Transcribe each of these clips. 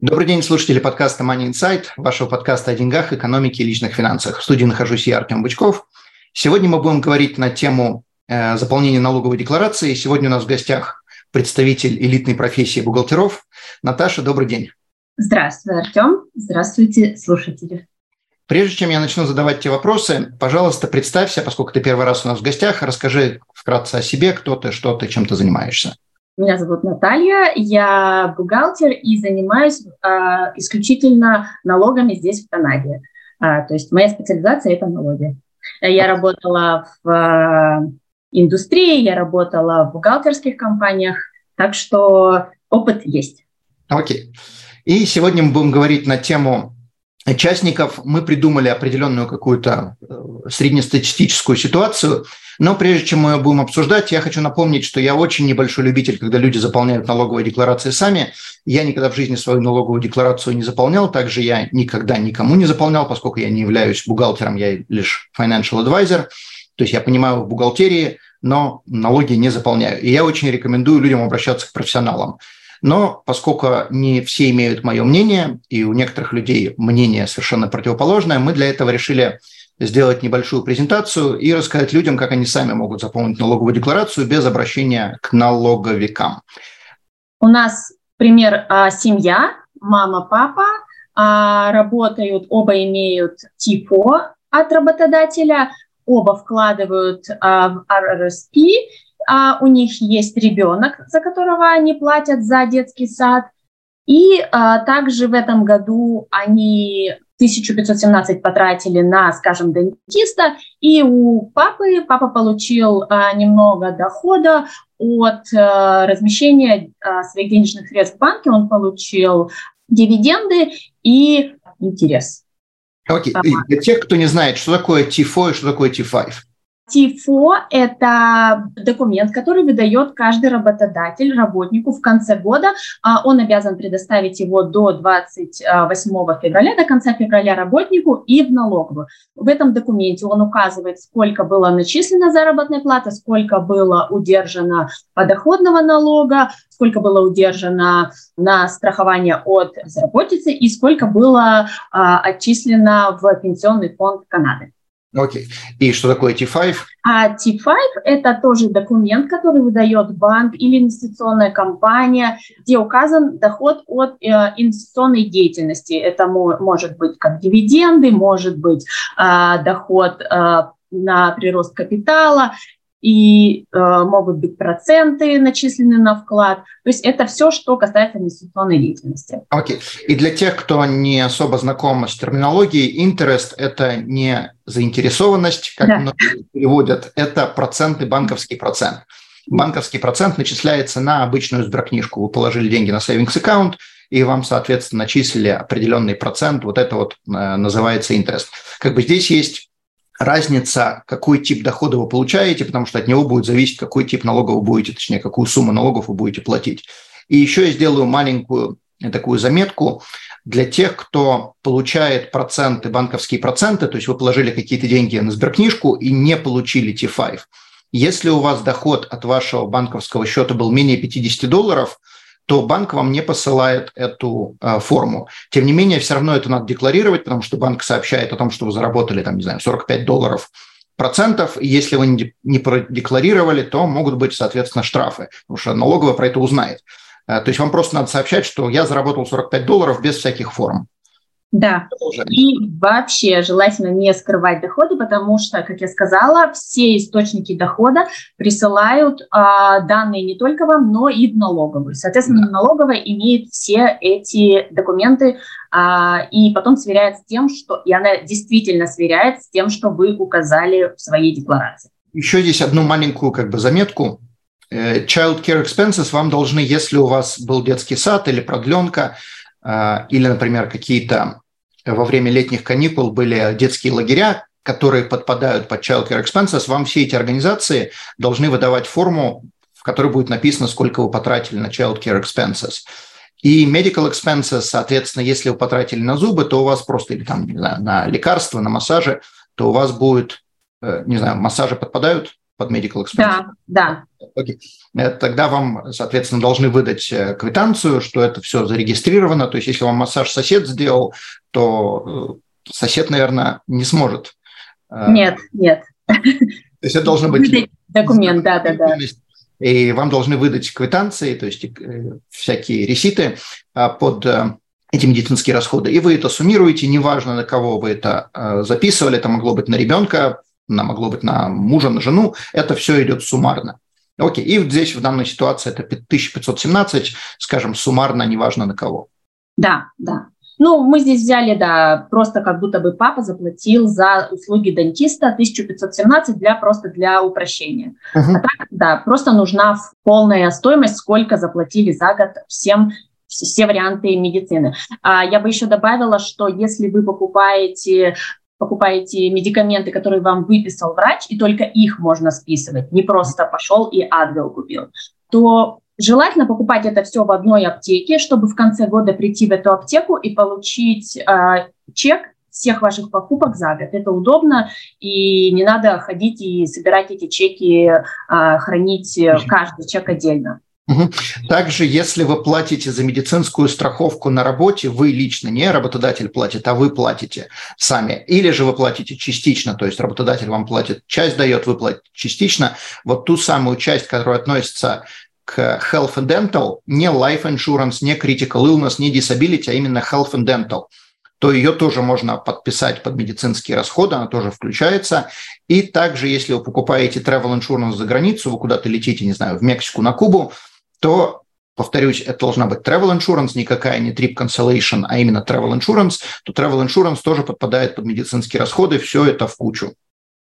Добрый день, слушатели подкаста Money Insight, вашего подкаста о деньгах, экономике и личных финансах. В студии нахожусь я, Артем Бычков. Сегодня мы будем говорить на тему э, заполнения налоговой декларации. Сегодня у нас в гостях представитель элитной профессии бухгалтеров. Наташа, добрый день. Здравствуй, Артем. Здравствуйте, слушатели. Прежде чем я начну задавать тебе вопросы, пожалуйста, представься, поскольку ты первый раз у нас в гостях, расскажи вкратце о себе, кто ты, что ты, чем ты занимаешься. Меня зовут Наталья, я бухгалтер и занимаюсь э, исключительно налогами здесь, в Канаде. А, то есть моя специализация – это налоги. Я работала в э, индустрии, я работала в бухгалтерских компаниях, так что опыт есть. Окей. Okay. И сегодня мы будем говорить на тему участников. Мы придумали определенную какую-то э, среднестатистическую ситуацию – но прежде чем мы будем обсуждать, я хочу напомнить, что я очень небольшой любитель, когда люди заполняют налоговые декларации сами. Я никогда в жизни свою налоговую декларацию не заполнял, также я никогда никому не заполнял, поскольку я не являюсь бухгалтером, я лишь financial advisor. То есть я понимаю в бухгалтерии, но налоги не заполняю. И я очень рекомендую людям обращаться к профессионалам. Но поскольку не все имеют мое мнение, и у некоторых людей мнение совершенно противоположное, мы для этого решили сделать небольшую презентацию и рассказать людям, как они сами могут заполнить налоговую декларацию без обращения к налоговикам. У нас пример а, семья, мама, папа, а, работают, оба имеют ТИФО от работодателя, оба вкладывают а, в а, у них есть ребенок, за которого они платят за детский сад, и а, также в этом году они 1517 потратили на, скажем, дентиста, и у папы, папа получил а, немного дохода от а, размещения а, своих денежных средств в банке, он получил дивиденды и интерес. Окей, okay. для тех, кто не знает, что такое T4 и что такое T5. ТИФО – это документ, который выдает каждый работодатель работнику в конце года. А он обязан предоставить его до 28 февраля, до конца февраля работнику и в налоговую. В этом документе он указывает, сколько было начислено заработной платы, сколько было удержано подоходного налога, сколько было удержано на страхование от безработицы и сколько было а, отчислено в пенсионный фонд Канады. Окей. И что такое T5? А T5 – это тоже документ, который выдает банк или инвестиционная компания, где указан доход от э, инвестиционной деятельности. Это может быть как дивиденды, может быть э, доход э, на прирост капитала и э, могут быть проценты начислены на вклад. То есть это все, что касается инвестиционной деятельности. Окей. Okay. И для тех, кто не особо знаком с терминологией, interest – это не заинтересованность, как да. многие переводят, это проценты, банковский процент. Банковский процент начисляется на обычную сберкнижку. Вы положили деньги на savings аккаунт, и вам, соответственно, начислили определенный процент. Вот это вот э, называется interest. Как бы здесь есть разница, какой тип дохода вы получаете, потому что от него будет зависеть, какой тип налогов вы будете, точнее, какую сумму налогов вы будете платить. И еще я сделаю маленькую такую заметку для тех, кто получает проценты, банковские проценты, то есть вы положили какие-то деньги на сберкнижку и не получили T5. Если у вас доход от вашего банковского счета был менее 50 долларов – то банк вам не посылает эту э, форму. Тем не менее, все равно это надо декларировать, потому что банк сообщает о том, что вы заработали, там, не знаю, 45 долларов процентов, и если вы не, не продекларировали, то могут быть, соответственно, штрафы, потому что налоговая про это узнает. Э, то есть вам просто надо сообщать, что я заработал 45 долларов без всяких форм. Да, и вообще желательно не скрывать доходы, потому что, как я сказала, все источники дохода присылают а, данные не только вам, но и в налоговую. Соответственно, да. налоговая имеет все эти документы а, и потом сверяет с тем, что и она действительно сверяет с тем, что вы указали в своей декларации. Еще здесь одну маленькую как бы заметку. Э, child care expenses вам должны, если у вас был детский сад или продленка, или, например, какие-то во время летних каникул были детские лагеря, которые подпадают под Child Care Expenses, вам все эти организации должны выдавать форму, в которой будет написано, сколько вы потратили на Child Care Expenses. И medical expenses, соответственно, если вы потратили на зубы, то у вас просто, или там, не знаю, на лекарства, на массажи, то у вас будет, э, не знаю, массажи подпадают под medical expenses? Да, да. Окей. Э, тогда вам, соответственно, должны выдать э, квитанцию, что это все зарегистрировано. То есть, если вам массаж сосед сделал, то сосед, наверное, не сможет. Нет, нет. То есть это должно быть... Документ, да, да, да и вам должны выдать квитанции, то есть э, всякие реситы под э, эти медицинские расходы. И вы это суммируете, неважно, на кого вы это э, записывали, это могло быть на ребенка, на могло быть на мужа, на жену, это все идет суммарно. Окей, и здесь в данной ситуации это 1517, скажем, суммарно, неважно на кого. Да, да. Ну, мы здесь взяли, да, просто как будто бы папа заплатил за услуги дантиста 1517 для просто для упрощения. Uh-huh. А так, да, просто нужна полная стоимость, сколько заплатили за год всем все варианты медицины. А я бы еще добавила, что если вы покупаете покупаете медикаменты, которые вам выписал врач, и только их можно списывать, не просто пошел и Адвил купил, то Желательно покупать это все в одной аптеке, чтобы в конце года прийти в эту аптеку и получить э, чек всех ваших покупок за год. Это удобно, и не надо ходить и собирать эти чеки, э, хранить каждый чек отдельно. Также, если вы платите за медицинскую страховку на работе, вы лично, не работодатель платит, а вы платите сами. Или же вы платите частично, то есть работодатель вам платит, часть дает, вы платите частично. Вот ту самую часть, которая относится к health and dental, не life insurance, не critical illness, не disability, а именно health and dental, то ее тоже можно подписать под медицинские расходы, она тоже включается. И также, если вы покупаете travel insurance за границу, вы куда-то летите, не знаю, в Мексику, на Кубу, то повторюсь, это должна быть travel insurance, никакая не trip cancellation, а именно travel insurance, то travel insurance тоже подпадает под медицинские расходы, все это в кучу.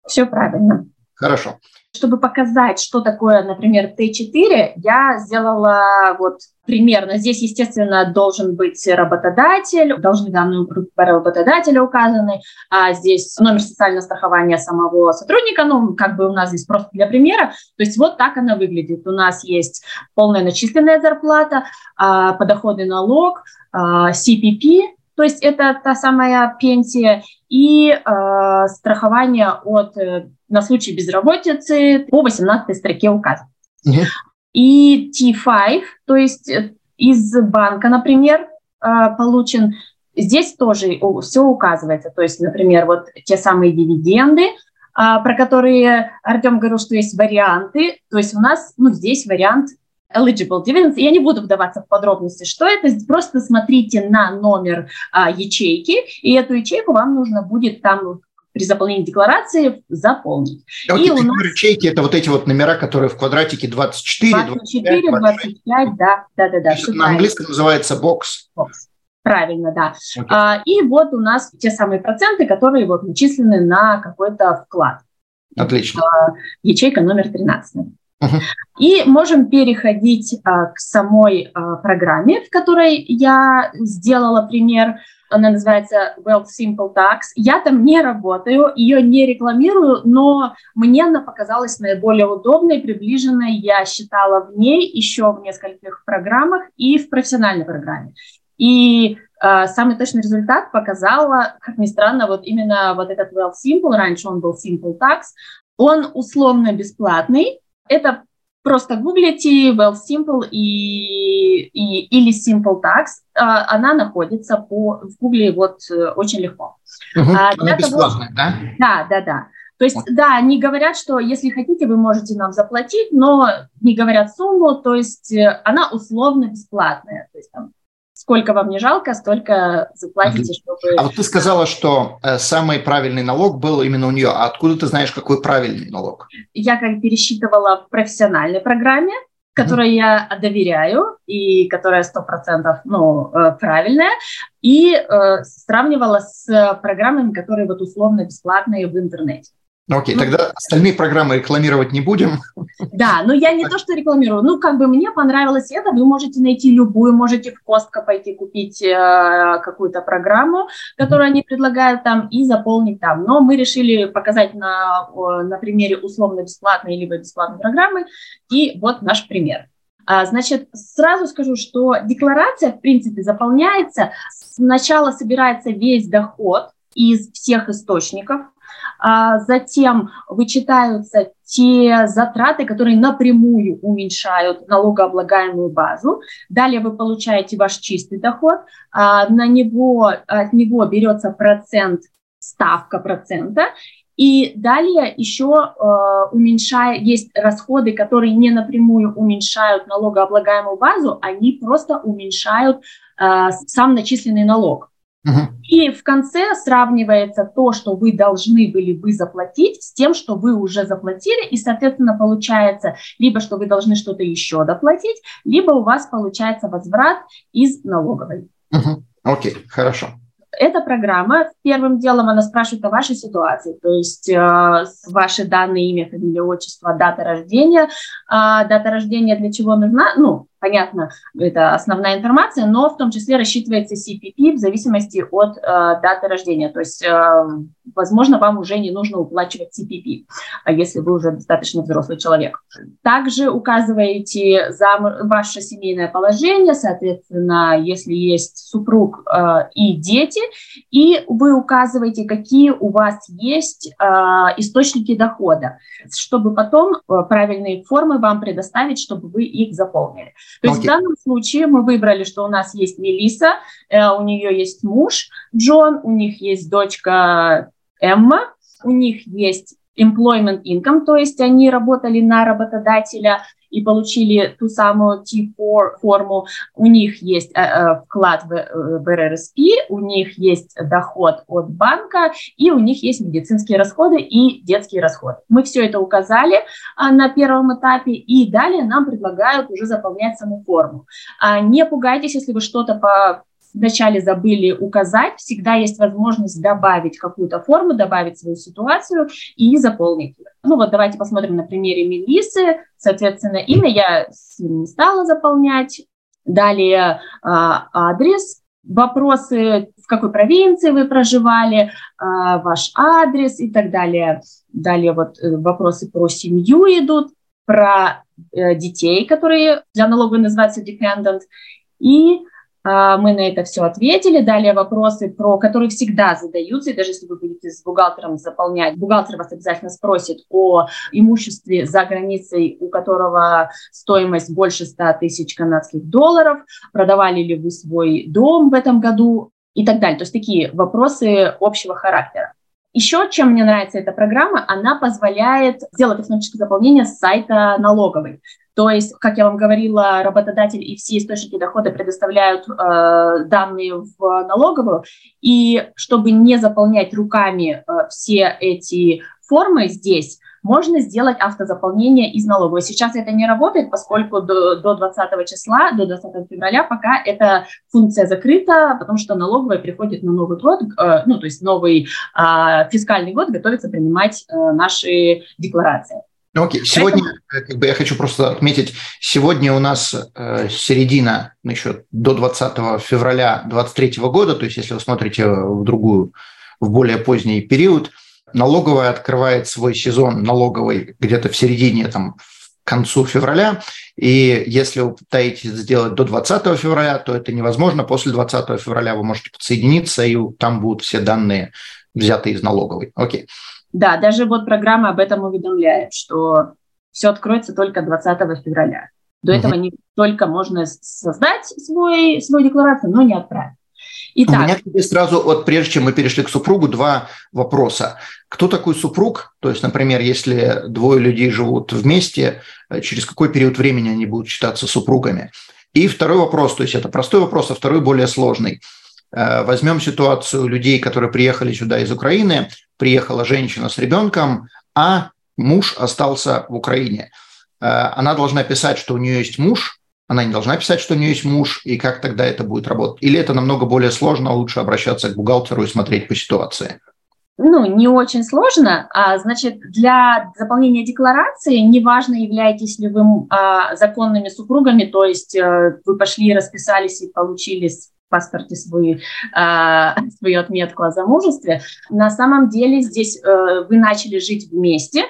Все правильно. Хорошо. Чтобы показать, что такое, например, Т4, я сделала вот примерно. Здесь, естественно, должен быть работодатель, должны данные работодателя указаны, а здесь номер социального страхования самого сотрудника, ну, как бы у нас здесь просто для примера. То есть вот так она выглядит. У нас есть полная начисленная зарплата, а, подоходный налог, а, CPP, то есть это та самая пенсия и э, страхование от э, на случай безработицы по 18 строке указано. Угу. И T5, то есть э, из банка, например, э, получен, здесь тоже все указывается. То есть, например, вот те самые дивиденды, э, про которые Артем говорил, что есть варианты. То есть у нас ну, здесь вариант eligible dividends. Я не буду вдаваться в подробности, что это. Просто смотрите на номер а, ячейки, и эту ячейку вам нужно будет там при заполнении декларации заполнить. А и у нас... ячейки – это вот эти вот номера, которые в квадратике 24, 24 25, 25 да, да, да. да на английском называется бокс. Бокс. Правильно, да. Okay. А, и вот у нас те самые проценты, которые вот начислены на какой-то вклад. Отлично. А, ячейка номер 13. И можем переходить а, к самой а, программе, в которой я сделала пример. Она называется Wealth Simple Tax. Я там не работаю, ее не рекламирую, но мне она показалась наиболее удобной, приближенной. Я считала в ней еще в нескольких программах и в профессиональной программе. И э, самый точный результат показала, как ни странно, вот именно вот этот Wealth Simple, раньше он был Simple Tax, он условно бесплатный, это просто гуглите Well Simple и, и, или Simple Tax, а, она находится по, в гугле вот э, очень легко. Угу, а, она бесплатная, того, да? Да, да, да. То есть, да, они говорят, что если хотите, вы можете нам заплатить, но не говорят сумму, то есть э, она условно бесплатная. То есть там сколько вам не жалко, столько заплатите, чтобы... А вот ты сказала, что э, самый правильный налог был именно у нее. А откуда ты знаешь, какой правильный налог? Я как пересчитывала в профессиональной программе, которой я доверяю и которая сто процентов ну, э, правильная, и э, сравнивала с программами, которые вот условно бесплатные в интернете. Окей, ну, тогда остальные программы рекламировать не будем. Да, но я не то, что рекламирую. Ну, как бы мне понравилось это, вы можете найти любую, можете в Костко пойти купить э, какую-то программу, которую mm-hmm. они предлагают там, и заполнить там. Но мы решили показать на, на примере условно-бесплатной либо бесплатной программы, и вот наш пример. А, значит, сразу скажу, что декларация, в принципе, заполняется. Сначала собирается весь доход из всех источников, затем вычитаются те затраты, которые напрямую уменьшают налогооблагаемую базу. Далее вы получаете ваш чистый доход, а на него, от него берется процент, ставка процента, и далее еще э, уменьшая, есть расходы, которые не напрямую уменьшают налогооблагаемую базу, они просто уменьшают сам начисленный налог. И в конце сравнивается то, что вы должны были бы заплатить, с тем, что вы уже заплатили, и, соответственно, получается либо, что вы должны что-то еще доплатить, либо у вас получается возврат из налоговой. Окей, okay, хорошо. Эта программа, первым делом она спрашивает о вашей ситуации, то есть э, ваши данные, имя, фамилия, отчество, дата рождения. Э, дата рождения для чего нужна? Ну, понятно, это основная информация, но в том числе рассчитывается CPP в зависимости от э, даты рождения. То есть, э, возможно, вам уже не нужно уплачивать CPP, а если вы уже достаточно взрослый человек. Также указываете за ваше семейное положение, соответственно, если есть супруг э, и дети, и вы указываете, какие у вас есть э, источники дохода, чтобы потом э, правильные формы вам предоставить, чтобы вы их заполнили. То есть okay. в данном случае мы выбрали, что у нас есть Мелиса, э, у нее есть муж Джон, у них есть дочка Эмма, у них есть employment income, то есть они работали на работодателя, и получили ту самую T4 форму, у них есть э, э, вклад в, э, в РРСП, у них есть доход от банка, и у них есть медицинские расходы и детские расходы. Мы все это указали э, на первом этапе, и далее нам предлагают уже заполнять саму форму. А, не пугайтесь, если вы что-то по вначале забыли указать, всегда есть возможность добавить какую-то форму, добавить свою ситуацию и заполнить. Ну вот давайте посмотрим на примере Мелисы. Соответственно, имя я не стала заполнять. Далее а, адрес, вопросы, в какой провинции вы проживали, а, ваш адрес и так далее. Далее вот э, вопросы про семью идут, про э, детей, которые для налоговой называются dependent, и мы на это все ответили. Далее вопросы, про которые всегда задаются, и даже если вы будете с бухгалтером заполнять, бухгалтер вас обязательно спросит о имуществе за границей, у которого стоимость больше 100 тысяч канадских долларов, продавали ли вы свой дом в этом году и так далее. То есть такие вопросы общего характера. Еще чем мне нравится эта программа, она позволяет сделать автоматическое заполнение с сайта налоговой. То есть, как я вам говорила, работодатель и все источники дохода предоставляют э, данные в налоговую, и чтобы не заполнять руками э, все эти формы здесь, можно сделать автозаполнение из налоговой. Сейчас это не работает, поскольку до, до 20 числа, до 20 февраля пока эта функция закрыта, потому что налоговая приходит на Новый год, э, ну, то есть новый э, фискальный год, готовится принимать э, наши декларации. Ну, окей, сегодня, Поэтому... как бы я хочу просто отметить, сегодня у нас э, середина, еще до 20 февраля 2023 года, то есть если вы смотрите в другую, в более поздний период, налоговая открывает свой сезон налоговый где-то в середине, там, к концу февраля, и если вы пытаетесь сделать до 20 февраля, то это невозможно. После 20 февраля вы можете подсоединиться, и там будут все данные взяты из налоговой. Окей. Да, даже вот программа об этом уведомляет, что все откроется только 20 февраля. До этого не только можно создать свой, свою декларацию, но не отправить. Итак. У меня тебе сразу, вот прежде чем мы перешли к супругу, два вопроса. Кто такой супруг? То есть, например, если двое людей живут вместе, э, через какой период времени они будут считаться супругами? И второй вопрос, то есть это простой вопрос, а второй более сложный. Э, возьмем ситуацию людей, которые приехали сюда из Украины, приехала женщина с ребенком, а муж остался в Украине. Э, она должна писать, что у нее есть муж, она не должна писать, что у нее есть муж, и как тогда это будет работать? Или это намного более сложно, лучше обращаться к бухгалтеру и смотреть по ситуации? ну, не очень сложно. А, значит, для заполнения декларации неважно, являетесь ли вы а, законными супругами, то есть а, вы пошли, расписались и получили паспорте свою, а, свою отметку о замужестве. На самом деле здесь а, вы начали жить вместе,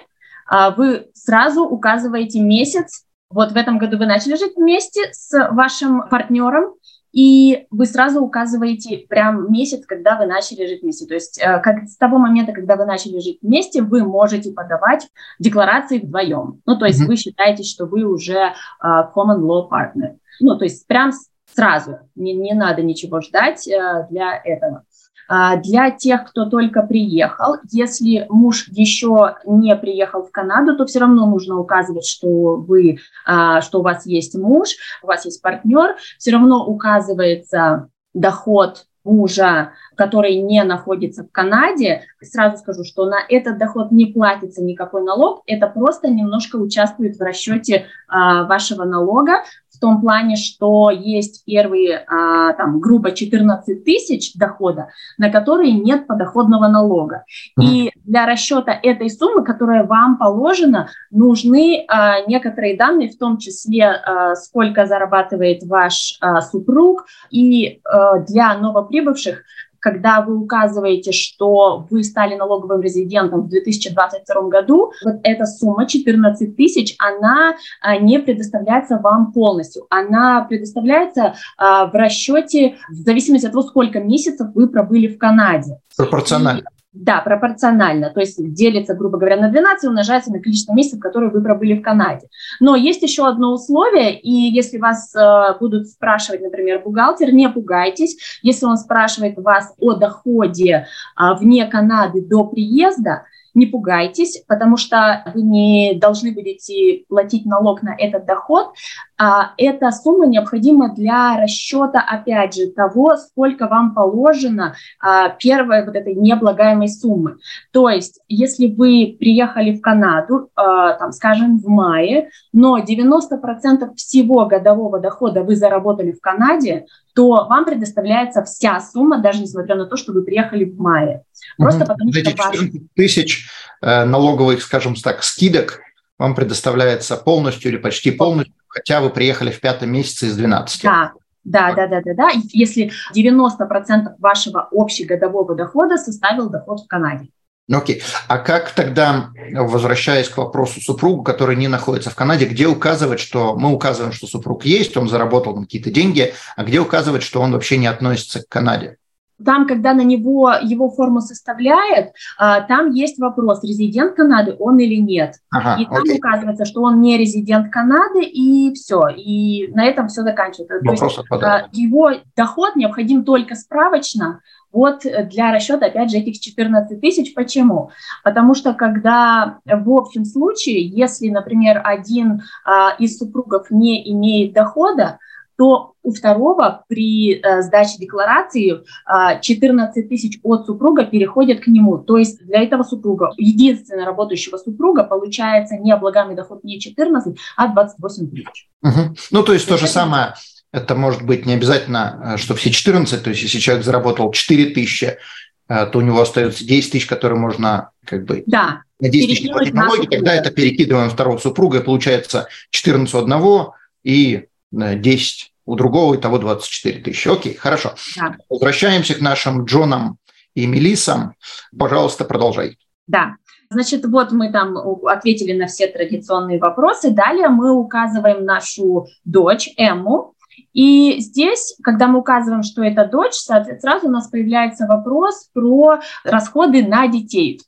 а, вы сразу указываете месяц, вот в этом году вы начали жить вместе с вашим партнером, и вы сразу указываете прям месяц, когда вы начали жить вместе. То есть э, как с того момента, когда вы начали жить вместе, вы можете подавать декларации вдвоем. Ну, то есть mm-hmm. вы считаете, что вы уже uh, common law partner. Ну, то есть прям сразу, не, не надо ничего ждать uh, для этого. А, для тех, кто только приехал, если муж еще не приехал в Канаду, то все равно нужно указывать, что вы, а, что у вас есть муж, у вас есть партнер, все равно указывается доход мужа, который не находится в Канаде, сразу скажу, что на этот доход не платится никакой налог, это просто немножко участвует в расчете а, вашего налога, в том плане, что есть первые, а, там, грубо 14 тысяч дохода, на которые нет подоходного налога. Mm-hmm. И для расчета этой суммы, которая вам положена, нужны а, некоторые данные, в том числе, а, сколько зарабатывает ваш супруг, и для новоприбывших когда вы указываете, что вы стали налоговым резидентом в 2022 году, вот эта сумма 14 тысяч, она а, не предоставляется вам полностью. Она предоставляется а, в расчете в зависимости от того, сколько месяцев вы пробыли в Канаде. Пропорционально. Да, пропорционально, то есть делится, грубо говоря, на 12 и умножается на количество месяцев, которые вы пробыли в Канаде. Но есть еще одно условие, и если вас э, будут спрашивать, например, бухгалтер, не пугайтесь, если он спрашивает вас о доходе э, вне Канады до приезда, не пугайтесь, потому что вы не должны будете платить налог на этот доход. А эта сумма необходима для расчета, опять же, того, сколько вам положено а, первой вот этой необлагаемой суммы. То есть, если вы приехали в Канаду, а, там, скажем, в мае, но 90% всего годового дохода вы заработали в Канаде, то вам предоставляется вся сумма, даже несмотря на то, что вы приехали в мае. Просто угу. потому Эти что... 14 тысяч э, налоговых, скажем так, скидок вам предоставляется полностью или почти полностью, хотя вы приехали в пятом месяце из 12. Да, да, да, да, да, да. Если 90% вашего общегодового дохода составил доход в Канаде. Ну, окей. А как тогда, возвращаясь к вопросу супругу, который не находится в Канаде, где указывать, что мы указываем, что супруг есть, он заработал какие-то деньги, а где указывать, что он вообще не относится к Канаде? Там, когда на него его форму составляет, а, там есть вопрос, резидент Канады он или нет. Ага, и там окей. указывается, что он не резидент Канады, и все. И на этом все заканчивается. Вопрос То есть, а, его доход необходим только справочно, вот для расчета, опять же, этих 14 тысяч. Почему? Потому что когда в общем случае, если, например, один а, из супругов не имеет дохода, то у второго при э, сдаче декларации э, 14 тысяч от супруга переходят к нему. То есть для этого супруга, единственного работающего супруга, получается не облагаемый доход не 14, а 28 тысяч. Угу. Ну, то есть то, то же самое, это может быть не обязательно, э, что все 14, то есть если человек заработал 4 тысячи, э, то у него остается 10 тысяч, которые можно как бы да, на 10 тысяч платить налоги, тогда это перекидываем второго супруга, и получается 14 у одного и 10 у другого, и того 24 тысячи. Окей, хорошо. Да. Возвращаемся к нашим Джонам и Мелисам. Пожалуйста, продолжай. Да. Значит, вот мы там ответили на все традиционные вопросы. Далее мы указываем нашу дочь Эмму. И здесь, когда мы указываем, что это дочь, сразу у нас появляется вопрос про расходы на детей.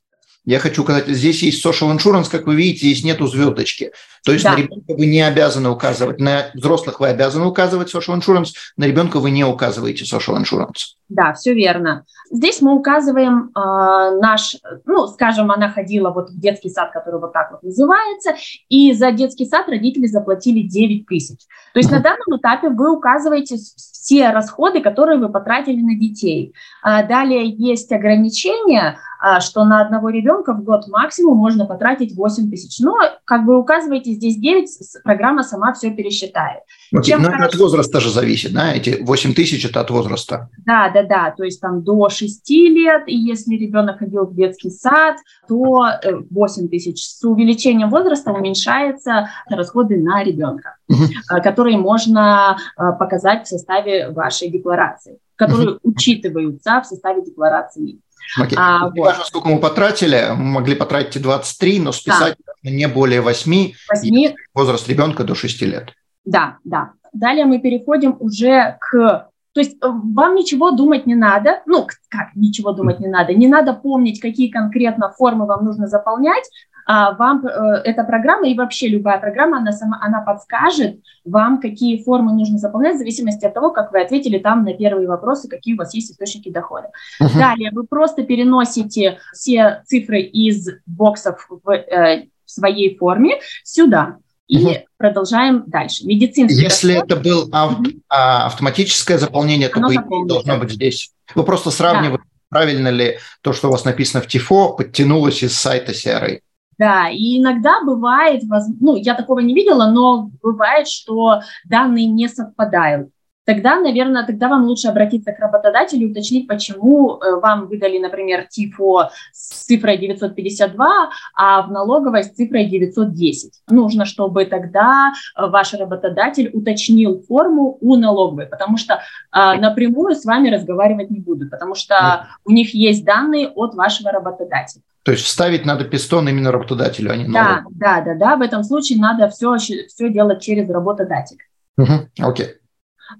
Я хочу сказать, здесь есть social insurance, как вы видите, здесь нету звездочки. То есть да. на ребенка вы не обязаны указывать, на взрослых вы обязаны указывать social insurance, на ребенка вы не указываете social insurance. Да, все верно. Здесь мы указываем э, наш, ну, скажем, она ходила вот в детский сад, который вот так вот называется, и за детский сад родители заплатили 9 тысяч. То есть mm-hmm. на данном этапе вы указываете все расходы, которые вы потратили на детей. А далее есть ограничения, а, что на одного ребенка в год максимум можно потратить 8 тысяч. Но как бы указываете добавляете здесь 9, программа сама все пересчитает. Okay. Чем Но хорошо... от возраста же зависит, да? Эти 8 тысяч – это от возраста. Да, да, да. То есть там до 6 лет, и если ребенок ходил в детский сад, то 8 э, тысяч. С увеличением возраста уменьшаются расходы на ребенка, uh-huh. которые можно э, показать в составе вашей декларации, которые uh-huh. учитываются в составе декларации. Okay. А, вот. Важно, сколько мы потратили. Мы могли потратить и 23, но списать да. не более 8, 8. возраст ребенка до 6 лет. Да, да. Далее мы переходим уже к... То есть э, вам ничего думать не надо. Ну, как ничего думать не надо? Не надо помнить, какие конкретно формы вам нужно заполнять. А вам э, эта программа и вообще любая программа, она сама, она подскажет вам, какие формы нужно заполнять в зависимости от того, как вы ответили там на первые вопросы, какие у вас есть источники дохода. Uh-huh. Далее вы просто переносите все цифры из боксов в, э, в своей форме сюда. И угу. продолжаем дальше. Медицинский Если расход. это был ав- угу. автоматическое заполнение, то по должно быть здесь. Вы просто сравниваете, да. правильно ли то, что у вас написано в ТИФО, подтянулось из сайта CRA. Да, и иногда бывает, ну, я такого не видела, но бывает, что данные не совпадают тогда, наверное, тогда вам лучше обратиться к работодателю и уточнить, почему э, вам выдали, например, ТИФО с цифрой 952, а в налоговой с цифрой 910. Нужно, чтобы тогда э, ваш работодатель уточнил форму у налоговой, потому что а, напрямую с вами разговаривать не будут, потому что у них есть данные от вашего работодателя. То есть вставить надо пистон именно работодателю, а не. Да, да, да, да. В этом случае надо все, все делать через работодателя. Угу, окей.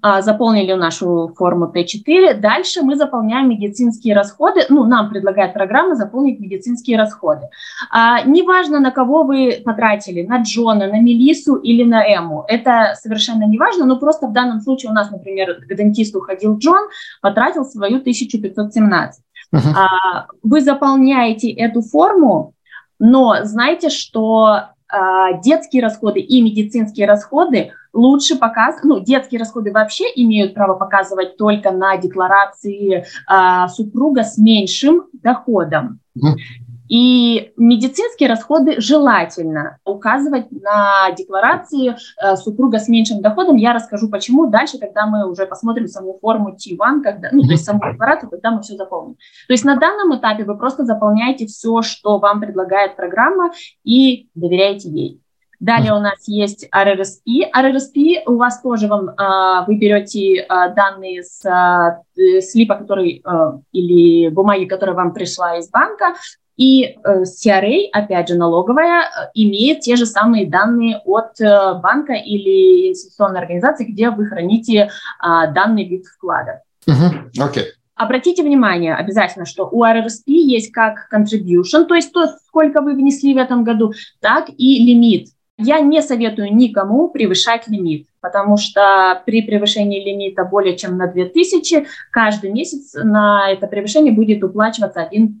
А, заполнили нашу форму Т4. Дальше мы заполняем медицинские расходы. Ну, нам предлагает программа заполнить медицинские расходы. А, неважно, на кого вы потратили, на Джона, на Мелису или на Эму. Это совершенно не важно, но просто в данном случае у нас, например, к дентисту ходил Джон, потратил свою 1517. Uh-huh. А, вы заполняете эту форму, но знайте, что а, детские расходы и медицинские расходы лучше показывать, ну, детские расходы вообще имеют право показывать только на декларации а, супруга с меньшим доходом. И медицинские расходы желательно указывать на декларации э, супруга с меньшим доходом. Я расскажу почему дальше, когда мы уже посмотрим саму форму T1, когда, ну, то есть саму декларацию, когда мы все заполним. То есть на данном этапе вы просто заполняете все, что вам предлагает программа, и доверяете ей. Далее у нас есть RRSP. RRSP у вас тоже вам, а, вы берете а, данные с а, слипа, который, или бумаги, которая вам пришла из банка, и э, CRA, опять же, налоговая, имеет те же самые данные от э, банка или инвестиционной организации, где вы храните данный вид вклада. Окей. Uh-huh. Okay. Обратите внимание обязательно, что у RRSP есть как contribution, то есть то, сколько вы внесли в этом году, так и лимит. Я не советую никому превышать лимит, потому что при превышении лимита более чем на 2000 каждый месяц на это превышение будет уплачиваться 1%.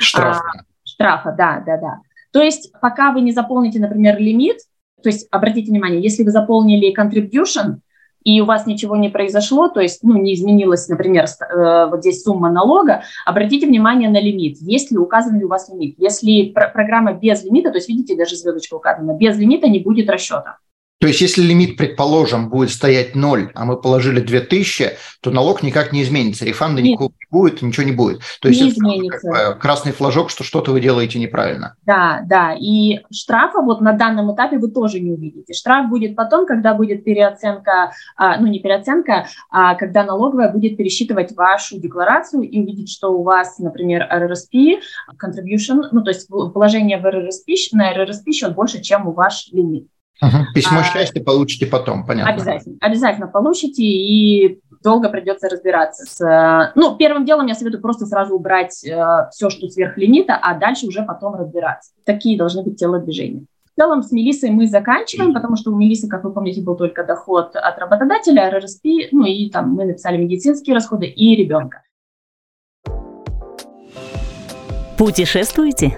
Штрафа. А, штрафа, да, да, да. То есть пока вы не заполните, например, лимит, то есть обратите внимание, если вы заполнили contribution, и у вас ничего не произошло, то есть ну, не изменилась, например, э, вот здесь сумма налога, обратите внимание на лимит. Есть ли указан ли у вас лимит? Если пр- программа без лимита, то есть видите, даже звездочка указана, без лимита не будет расчета. То есть, если лимит, предположим, будет стоять 0, а мы положили 2000, то налог никак не изменится, рефанда Нет. никакого не будет, ничего не будет. То есть, не это изменится. Как красный флажок, что что-то вы делаете неправильно. Да, да. И штрафа вот на данном этапе вы тоже не увидите. Штраф будет потом, когда будет переоценка, а, ну не переоценка, а когда налоговая будет пересчитывать вашу декларацию и увидеть, что у вас, например, RRSP, contribution, ну то есть положение в RRSP, на RRSP счет больше, чем у ваш лимит. Угу. Письмо а, счастья получите потом, понятно. Обязательно, обязательно получите, и долго придется разбираться с... Э, ну, первым делом я советую просто сразу убрать э, все, что сверх лимита, а дальше уже потом разбираться. Такие должны быть телодвижения. В целом с Мелиссой мы заканчиваем, потому что у Мелисы, как вы помните, был только доход от работодателя, РРСП, ну и там мы написали медицинские расходы и ребенка. Путешествуете?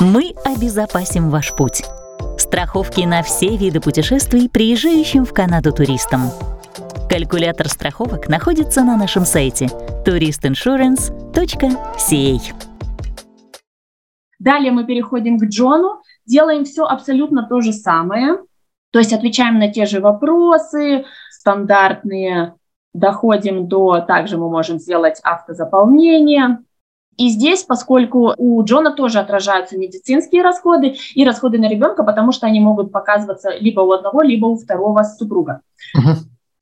Мы обезопасим ваш путь. Страховки на все виды путешествий приезжающим в Канаду туристам. Калькулятор страховок находится на нашем сайте touristinsurance.ca. Далее мы переходим к Джону. делаем все абсолютно то же самое, то есть отвечаем на те же вопросы, стандартные, доходим до, также мы можем сделать автозаполнение. И здесь, поскольку у Джона тоже отражаются медицинские расходы и расходы на ребенка, потому что они могут показываться либо у одного, либо у второго супруга.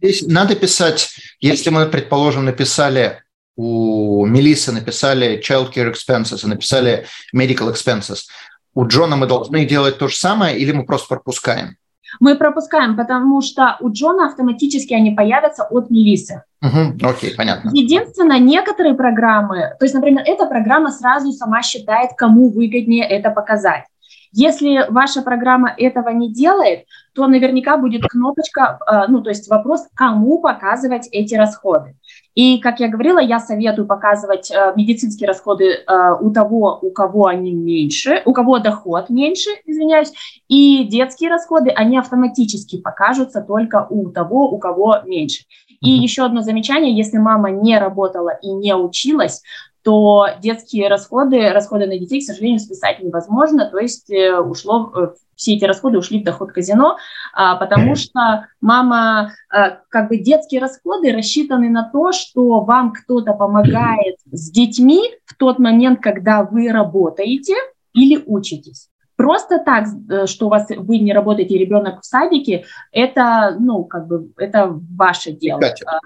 Здесь надо писать, если мы, предположим, написали у Мелисы написали child care expenses и написали medical expenses. У Джона мы должны делать то же самое или мы просто пропускаем? Мы пропускаем, потому что у Джона автоматически они появятся от Мелисы. Угу, окей, понятно. Единственное, некоторые программы, то есть, например, эта программа сразу сама считает, кому выгоднее это показать. Если ваша программа этого не делает, то наверняка будет кнопочка, э, ну, то есть вопрос, кому показывать эти расходы. И, как я говорила, я советую показывать э, медицинские расходы э, у того, у кого они меньше, у кого доход меньше, извиняюсь, и детские расходы, они автоматически покажутся только у того, у кого меньше. И еще одно замечание, если мама не работала и не училась, то детские расходы, расходы на детей, к сожалению, списать невозможно, то есть э, ушло, э, все эти расходы ушли в доход казино, а, потому что мама, э, как бы детские расходы рассчитаны на то, что вам кто-то помогает с детьми в тот момент, когда вы работаете или учитесь. Просто так, э, что у вас вы не работаете, ребенок в садике, это, ну, как бы, это ваше дело. А,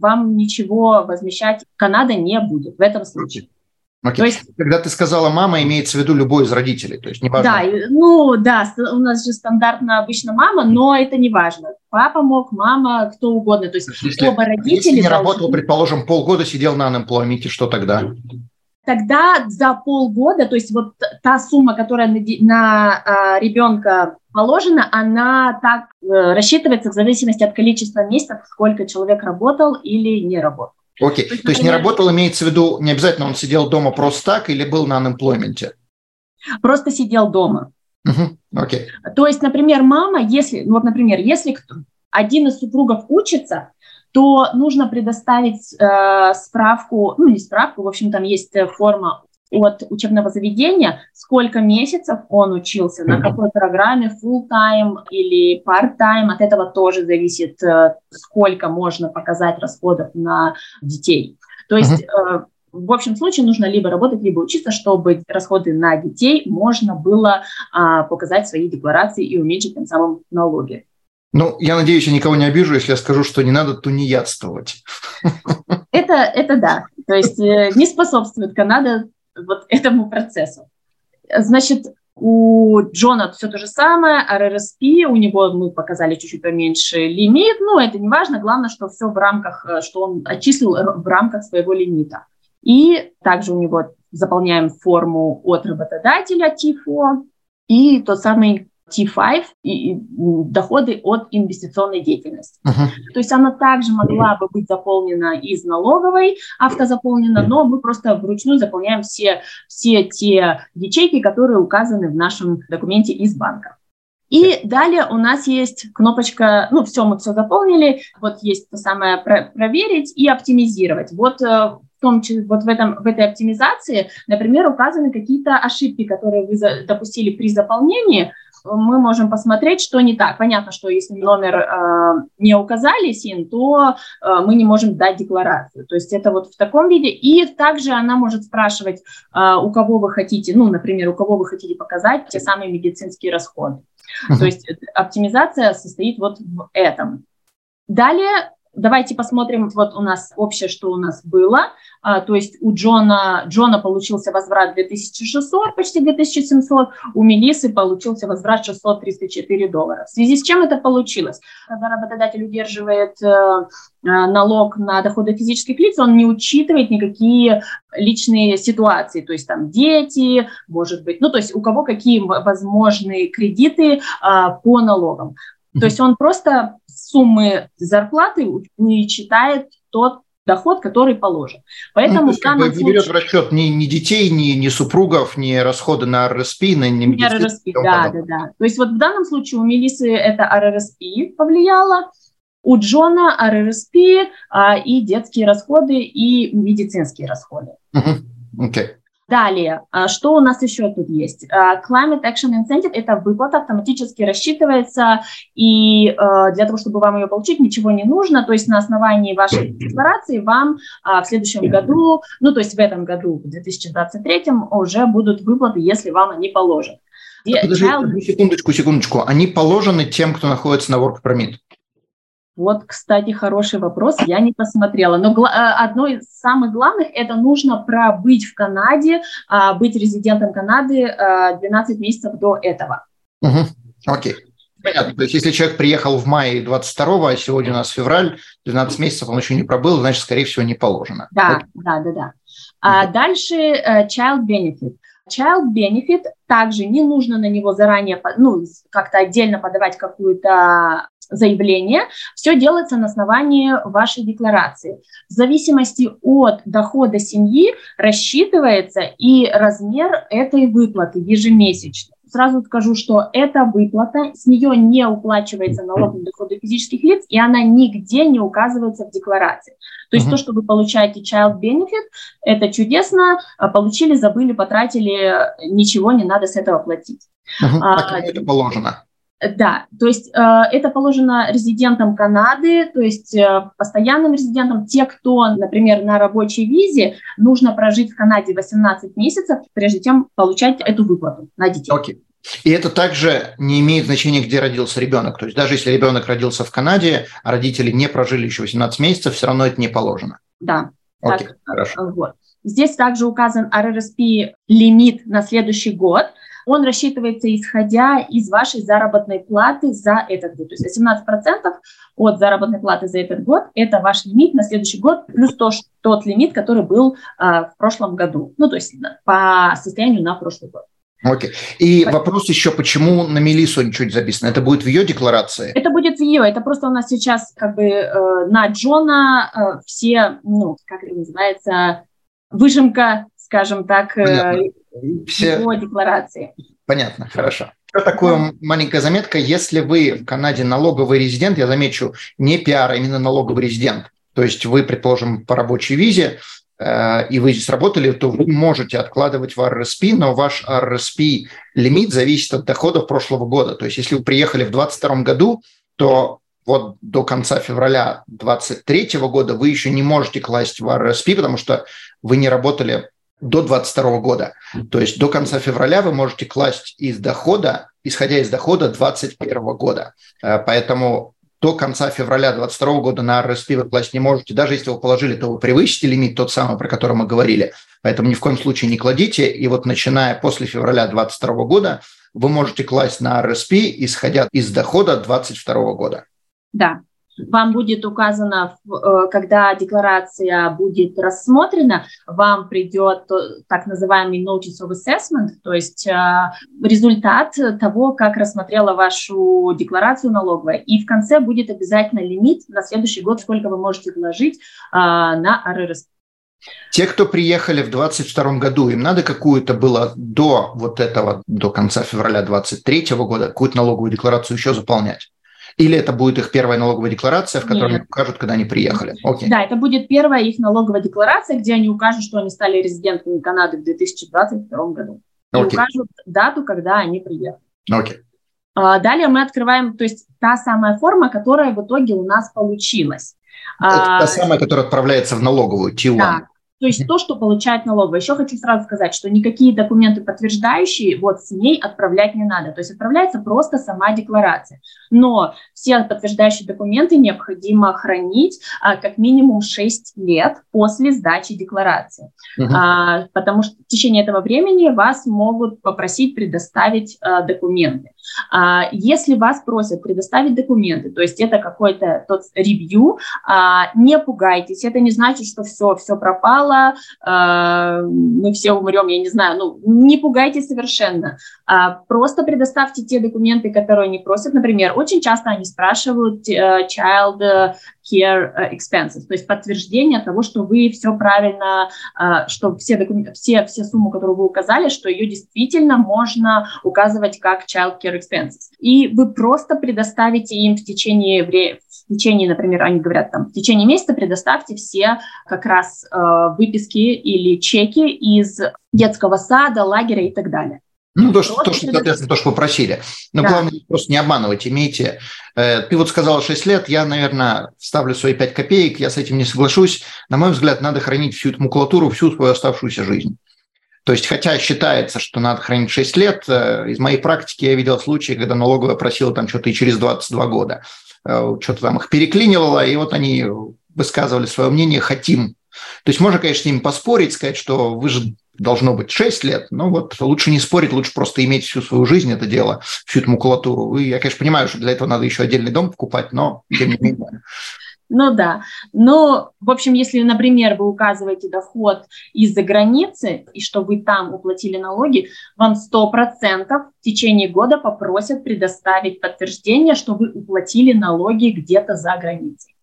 вам ничего возмещать Канада не будет в этом случае. Okay. То есть, когда ты сказала мама, имеется в виду любой из родителей, то есть не важно. Да, ну да, у нас же стандартно обычно мама, но это не важно. Папа мог, мама, кто угодно, то есть если, оба родители. Если не должны... работал, предположим, полгода сидел на unemployment, что тогда? Тогда за полгода, то есть вот та сумма, которая на, на а, ребенка положена, она так э, рассчитывается в зависимости от количества месяцев, сколько человек работал или не работал. Окей, okay. то, есть, то есть не работал, имеется в виду, не обязательно он сидел дома просто так или был на unemployment? Просто сидел дома. Окей. Okay. То есть, например, мама, если, вот, например, если один из супругов учится, то нужно предоставить э, справку, ну не справку, в общем, там есть э, форма от учебного заведения, сколько месяцев он учился, на какой программе, full-time или part-time, от этого тоже зависит, э, сколько можно показать расходов на детей. То есть э, в общем случае нужно либо работать, либо учиться, чтобы расходы на детей можно было а, показать в своей декларации и уменьшить тем самым налоги. Ну, я надеюсь, я никого не обижу, если я скажу, что не надо тунеядствовать. Это, это да. То есть э, не способствует Канада вот этому процессу. Значит, у Джона все то же самое, RRSP, у него мы показали чуть-чуть поменьше лимит, но это не важно, главное, что все в рамках, э, что он отчислил в рамках своего лимита. И также у него заполняем форму от работодателя ТИФО и тот самый T5 и доходы от инвестиционной деятельности. Uh-huh. То есть она также могла бы быть заполнена из налоговой, автозаполнена, но мы просто вручную заполняем все, все те ячейки, которые указаны в нашем документе из банка. И далее у нас есть кнопочка, ну все, мы все заполнили, вот есть то самое про- проверить и оптимизировать. Вот э, в том числе вот в, этом, в этой оптимизации, например, указаны какие-то ошибки, которые вы допустили при заполнении, мы можем посмотреть, что не так. Понятно, что если номер э, не указали СИН, то э, мы не можем дать декларацию. То есть это вот в таком виде. И также она может спрашивать, э, у кого вы хотите, ну, например, у кого вы хотите показать те самые медицинские расходы. Uh-huh. То есть оптимизация состоит вот в этом. Далее Давайте посмотрим, вот у нас общее, что у нас было. А, то есть у Джона, Джона получился возврат 2600, почти 2700, у Мелисы получился возврат 634 доллара. В связи с чем это получилось? Когда работодатель удерживает э, э, налог на доходы физических лиц, он не учитывает никакие личные ситуации, то есть там дети, может быть, ну то есть у кого какие возможные кредиты а, по налогам. То есть он просто суммы зарплаты не читает тот доход, который положен. Поэтому ну, то как бы не берет в расчет ни, ни детей, ни, ни супругов, ни расходы на РРСП, на ни РРСП, да, да, да. То есть вот в данном случае у Мелисы это РРСП повлияло, у Джона РРСП а, и детские расходы, и медицинские расходы. Угу. Okay. Далее, а, что у нас еще тут есть? А, Climate Action Incentive – это выплата, автоматически рассчитывается, и а, для того, чтобы вам ее получить, ничего не нужно, то есть на основании вашей декларации вам в следующем году, ну то есть в этом году, в 2023, уже будут выплаты, если вам они положат. Подожди, Child... секундочку, секундочку. Они положены тем, кто находится на Work Permit? Вот, кстати, хороший вопрос, я не посмотрела. Но э, одно из самых главных – это нужно пробыть в Канаде, а, быть резидентом Канады 12 э, месяцев до этого. Угу. Окей. Понятно. То есть, если человек приехал в мае 22 а сегодня у нас февраль, 12 месяцев он еще не пробыл, значит, скорее всего, не положено. Да, Окей. да, да, да. А дальше uh, child benefit. Child benefit также не нужно на него заранее, ну, как-то отдельно подавать какую-то заявление, все делается на основании вашей декларации. В зависимости от дохода семьи рассчитывается и размер этой выплаты ежемесячно. Сразу скажу, что эта выплата, с нее не уплачивается налог на доходы физических лиц, и она нигде не указывается в декларации. То есть uh-huh. то, что вы получаете child benefit, это чудесно, а получили, забыли, потратили, ничего не надо с этого платить. Uh-huh. А, это положено. Да, то есть э, это положено резидентам Канады, то есть э, постоянным резидентам. Те, кто, например, на рабочей визе, нужно прожить в Канаде 18 месяцев, прежде чем получать эту выплату на детей. Okay. И это также не имеет значения, где родился ребенок. То есть даже если ребенок родился в Канаде, а родители не прожили еще 18 месяцев, все равно это не положено. Да. Окей, так, хорошо. Вот. Здесь также указан RRSP лимит на следующий год – он рассчитывается исходя из вашей заработной платы за этот год. То есть 18% от заработной платы за этот год – это ваш лимит на следующий год, плюс то, тот лимит, который был а, в прошлом году. Ну, то есть по состоянию на прошлый год. Окей. И Спасибо. вопрос еще, почему на Мелису ничего не записано? Это будет в ее декларации? Это будет в ее. Это просто у нас сейчас как бы э, на Джона э, все, ну, как это называется, выжимка, скажем так, э, все... его декларации. Понятно, хорошо. Что такое маленькая заметка? Если вы в Канаде налоговый резидент, я замечу, не пиар, а именно налоговый резидент, то есть вы, предположим, по рабочей визе, э, и вы здесь работали, то вы можете откладывать в RSP, но ваш RSP лимит зависит от доходов прошлого года. То есть если вы приехали в 2022 году, то вот до конца февраля 2023 года вы еще не можете класть в RSP, потому что вы не работали до 2022 года. То есть до конца февраля вы можете класть из дохода, исходя из дохода 2021 года. Э, поэтому до конца февраля 2022 года на RSP вы класть не можете. Даже если вы положили, то вы превысите лимит тот самый, про который мы говорили. Поэтому ни в коем случае не кладите. И вот начиная после февраля 2022 года вы можете класть на RSP, исходя из дохода 2022 года. Да, вам будет указано, э, когда декларация будет рассмотрена, вам придет так называемый Notice of Assessment, то есть э, результат того, как рассмотрела вашу декларацию налоговая. И в конце будет обязательно лимит на следующий год, сколько вы можете вложить э, на РРСП. Те, кто приехали в 2022 году, им надо какую-то было до вот этого, до конца февраля 2023 года, какую-то налоговую декларацию еще заполнять? Или это будет их первая налоговая декларация, в которой Нет. они укажут, когда они приехали? Окей. Да, это будет первая их налоговая декларация, где они укажут, что они стали резидентами Канады в 2022 году. И Окей. укажут дату, когда они приехали. Окей. А, далее мы открываем, то есть та самая форма, которая в итоге у нас получилась. Это а, та самая, которая отправляется в налоговую, T1. Да, то есть то, что получает налоговая. Еще хочу сразу сказать, что никакие документы подтверждающие вот с ней отправлять не надо. То есть отправляется просто сама декларация. Но все подтверждающие документы необходимо хранить а, как минимум 6 лет после сдачи декларации. Угу. А, потому что в течение этого времени вас могут попросить предоставить а, документы. А, если вас просят предоставить документы, то есть это какой-то тот ревью, а, не пугайтесь. Это не значит, что все, все пропало а, мы все умрем, я не знаю, ну, не пугайтесь совершенно. Просто предоставьте те документы, которые они просят. Например, очень часто они спрашивают э, child care э, expenses, то есть подтверждение того, что вы все правильно, э, что все, документы, все, все суммы, которую вы указали, что ее действительно можно указывать как child care expenses. И вы просто предоставите им в течение, в течение, например, они говорят там, в течение месяца предоставьте все как раз э, выписки или чеки из детского сада, лагеря и так далее. Ну, то, что, то, что, соответственно, то, что вы просили. Но да. главное, просто не обманывать. Имейте... Э, ты вот сказала 6 лет, я, наверное, ставлю свои 5 копеек, я с этим не соглашусь. На мой взгляд, надо хранить всю эту макулатуру всю свою оставшуюся жизнь. То есть, хотя считается, что надо хранить 6 лет, э, из моей практики я видел случаи, когда налоговая просила там что-то и через 22 года. Э, что-то там их переклинивало, и вот они высказывали свое мнение «хотим». То есть можно, конечно, с ними поспорить, сказать, что вы же должно быть 6 лет, но вот лучше не спорить, лучше просто иметь всю свою жизнь это дело, всю эту макулатуру. И я, конечно, понимаю, что для этого надо еще отдельный дом покупать, но тем не менее. Ну да. Но, в общем, если, например, вы указываете доход из-за границы, и что вы там уплатили налоги, вам 100% в течение года попросят предоставить подтверждение, что вы уплатили налоги где-то за границей.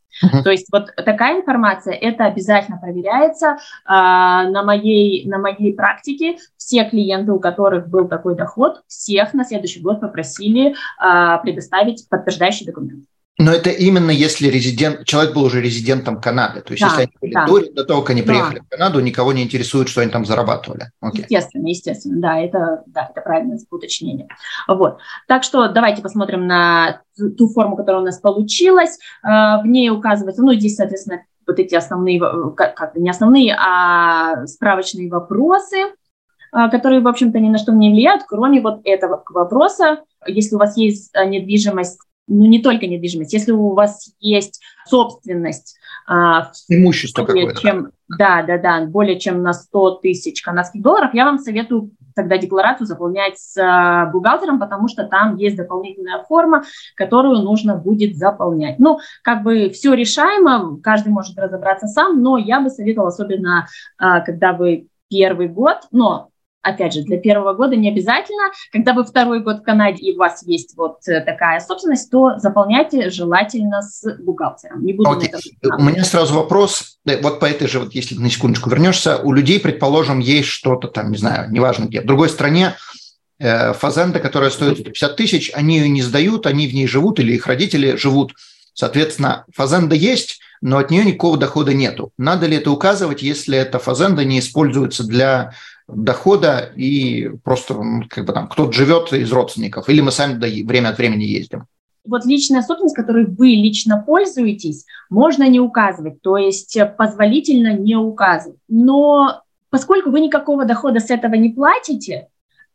То есть вот такая информация, это обязательно проверяется. А, на, моей, на моей практике все клиенты, у которых был такой доход, всех на следующий год попросили а, предоставить подтверждающий документ. Но это именно если резидент, человек был уже резидентом Канады. То есть, да, если они были да. до, до того, как они приехали да. в Канаду, никого не интересует, что они там зарабатывали. Окей. Естественно, естественно, да, это, да, это правильное уточнение. Вот. Так что давайте посмотрим на ту форму, которая у нас получилась. А, в ней указывается, ну, здесь, соответственно, вот эти основные, как, как не основные, а справочные вопросы, а, которые, в общем-то, ни на что не влияют, кроме вот этого вопроса. Если у вас есть недвижимость ну, не только недвижимость, если у вас есть собственность, а, имущество более чем, да, да, да, более чем на 100 тысяч канадских долларов, я вам советую тогда декларацию заполнять с а, бухгалтером, потому что там есть дополнительная форма, которую нужно будет заполнять. Ну, как бы все решаемо, каждый может разобраться сам, но я бы советовала, особенно а, когда вы первый год, но Опять же, для первого года не обязательно. Когда вы второй год в Канаде и у вас есть вот э, такая собственность, то заполняйте желательно с бухгалтером. Не буду okay. У меня сразу вопрос. Вот по этой же, вот если на секундочку вернешься, у людей, предположим, есть что-то там, не знаю, неважно где, в другой стране, э, фазенда, которая стоит 150 тысяч, они ее не сдают, они в ней живут или их родители живут. Соответственно, фазенда есть, но от нее никакого дохода нету. Надо ли это указывать, если эта фазенда не используется для дохода и просто как бы там кто-то живет из родственников, или мы сами время от времени ездим. Вот личная собственность, которой вы лично пользуетесь, можно не указывать, то есть позволительно не указывать. Но поскольку вы никакого дохода с этого не платите,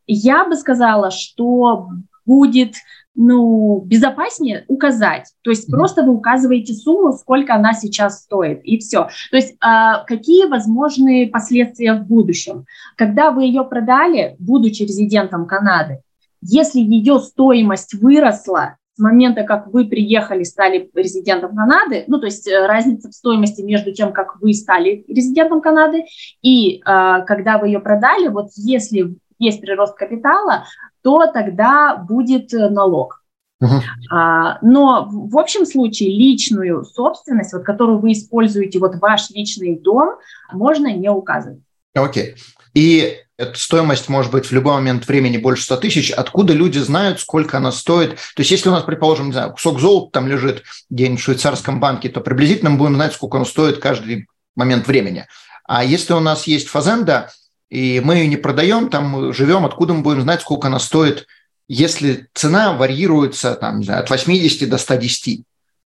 я бы сказала, что будет ну, безопаснее указать. То есть mm-hmm. просто вы указываете сумму, сколько она сейчас стоит, и все. То есть а, какие возможные последствия в будущем? Когда вы ее продали, будучи резидентом Канады, если ее стоимость выросла с момента, как вы приехали, стали резидентом Канады, ну, то есть э, разница в стоимости между тем, как вы стали резидентом Канады и э, когда вы ее продали, вот если есть прирост капитала, то тогда будет э, налог. Uh-huh. А, но в общем случае личную собственность, вот, которую вы используете, вот ваш личный дом, можно не указывать. Окей. Okay. И эта стоимость может быть в любой момент времени больше 100 тысяч. Откуда люди знают, сколько она стоит? То есть если у нас, предположим, не знаю, кусок золота там лежит где-нибудь в швейцарском банке, то приблизительно мы будем знать, сколько он стоит каждый момент времени. А если у нас есть фазенда, и мы ее не продаем, там живем, откуда мы будем знать, сколько она стоит, если цена варьируется там, не знаю, от 80 до 110.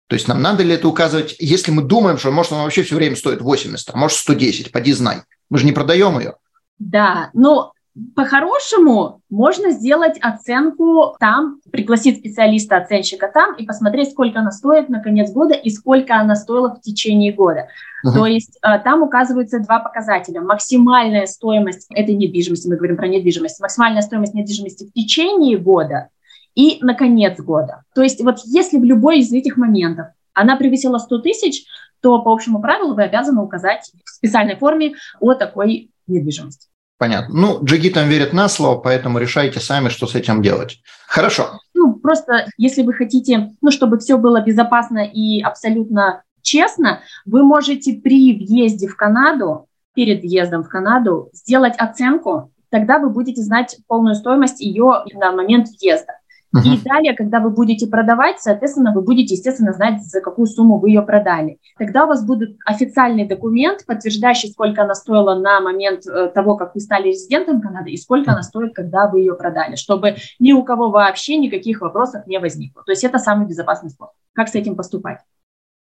То есть нам надо ли это указывать, если мы думаем, что может она вообще все время стоит 80, а может 110, поди знай. Мы же не продаем ее. Да, но по-хорошему можно сделать оценку там, пригласить специалиста-оценщика там и посмотреть, сколько она стоит на конец года и сколько она стоила в течение года. Uh-huh. То есть э, там указываются два показателя. Максимальная стоимость этой недвижимости, мы говорим про недвижимость, максимальная стоимость недвижимости в течение года и на конец года. То есть вот если в любой из этих моментов она превысила 100 тысяч, то по общему правилу вы обязаны указать в специальной форме о такой недвижимости. Понятно. Ну, джигитам верят на слово, поэтому решайте сами, что с этим делать. Хорошо. Ну, просто если вы хотите, ну, чтобы все было безопасно и абсолютно честно, вы можете при въезде в Канаду, перед въездом в Канаду, сделать оценку, тогда вы будете знать полную стоимость ее на момент въезда. Uh-huh. И далее, когда вы будете продавать, соответственно, вы будете, естественно, знать, за какую сумму вы ее продали. Тогда у вас будет официальный документ, подтверждающий, сколько она стоила на момент э, того, как вы стали резидентом Канады, и сколько uh-huh. она стоит, когда вы ее продали, чтобы ни у кого вообще никаких вопросов не возникло. То есть это самый безопасный способ. Как с этим поступать?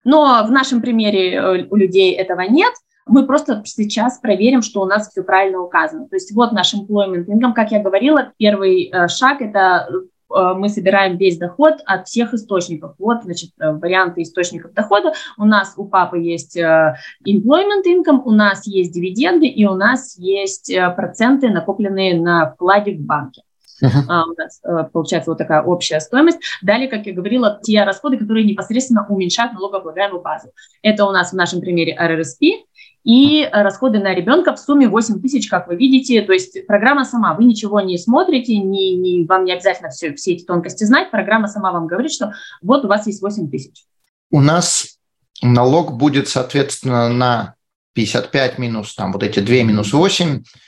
Но в нашем примере э, у людей этого нет, мы просто сейчас проверим, что у нас все правильно указано. То есть вот наш employment income, как я говорила, первый э, шаг – это мы собираем весь доход от всех источников. Вот, значит, э, варианты источников дохода. У нас у папы есть э, employment income, у нас есть дивиденды и у нас есть проценты, накопленные на вкладе в банке. Uh-huh. У нас получается вот такая общая стоимость. Далее, как я говорила, те расходы, которые непосредственно уменьшают налогооблагаемую базу. Это у нас в нашем примере RRSP, и расходы на ребенка в сумме 8 тысяч, как вы видите. То есть программа сама, вы ничего не смотрите, не, не, вам не обязательно все, все эти тонкости знать. Программа сама вам говорит, что вот у вас есть 8 тысяч. У нас налог будет, соответственно, на 55 минус там вот эти 2 минус 8 а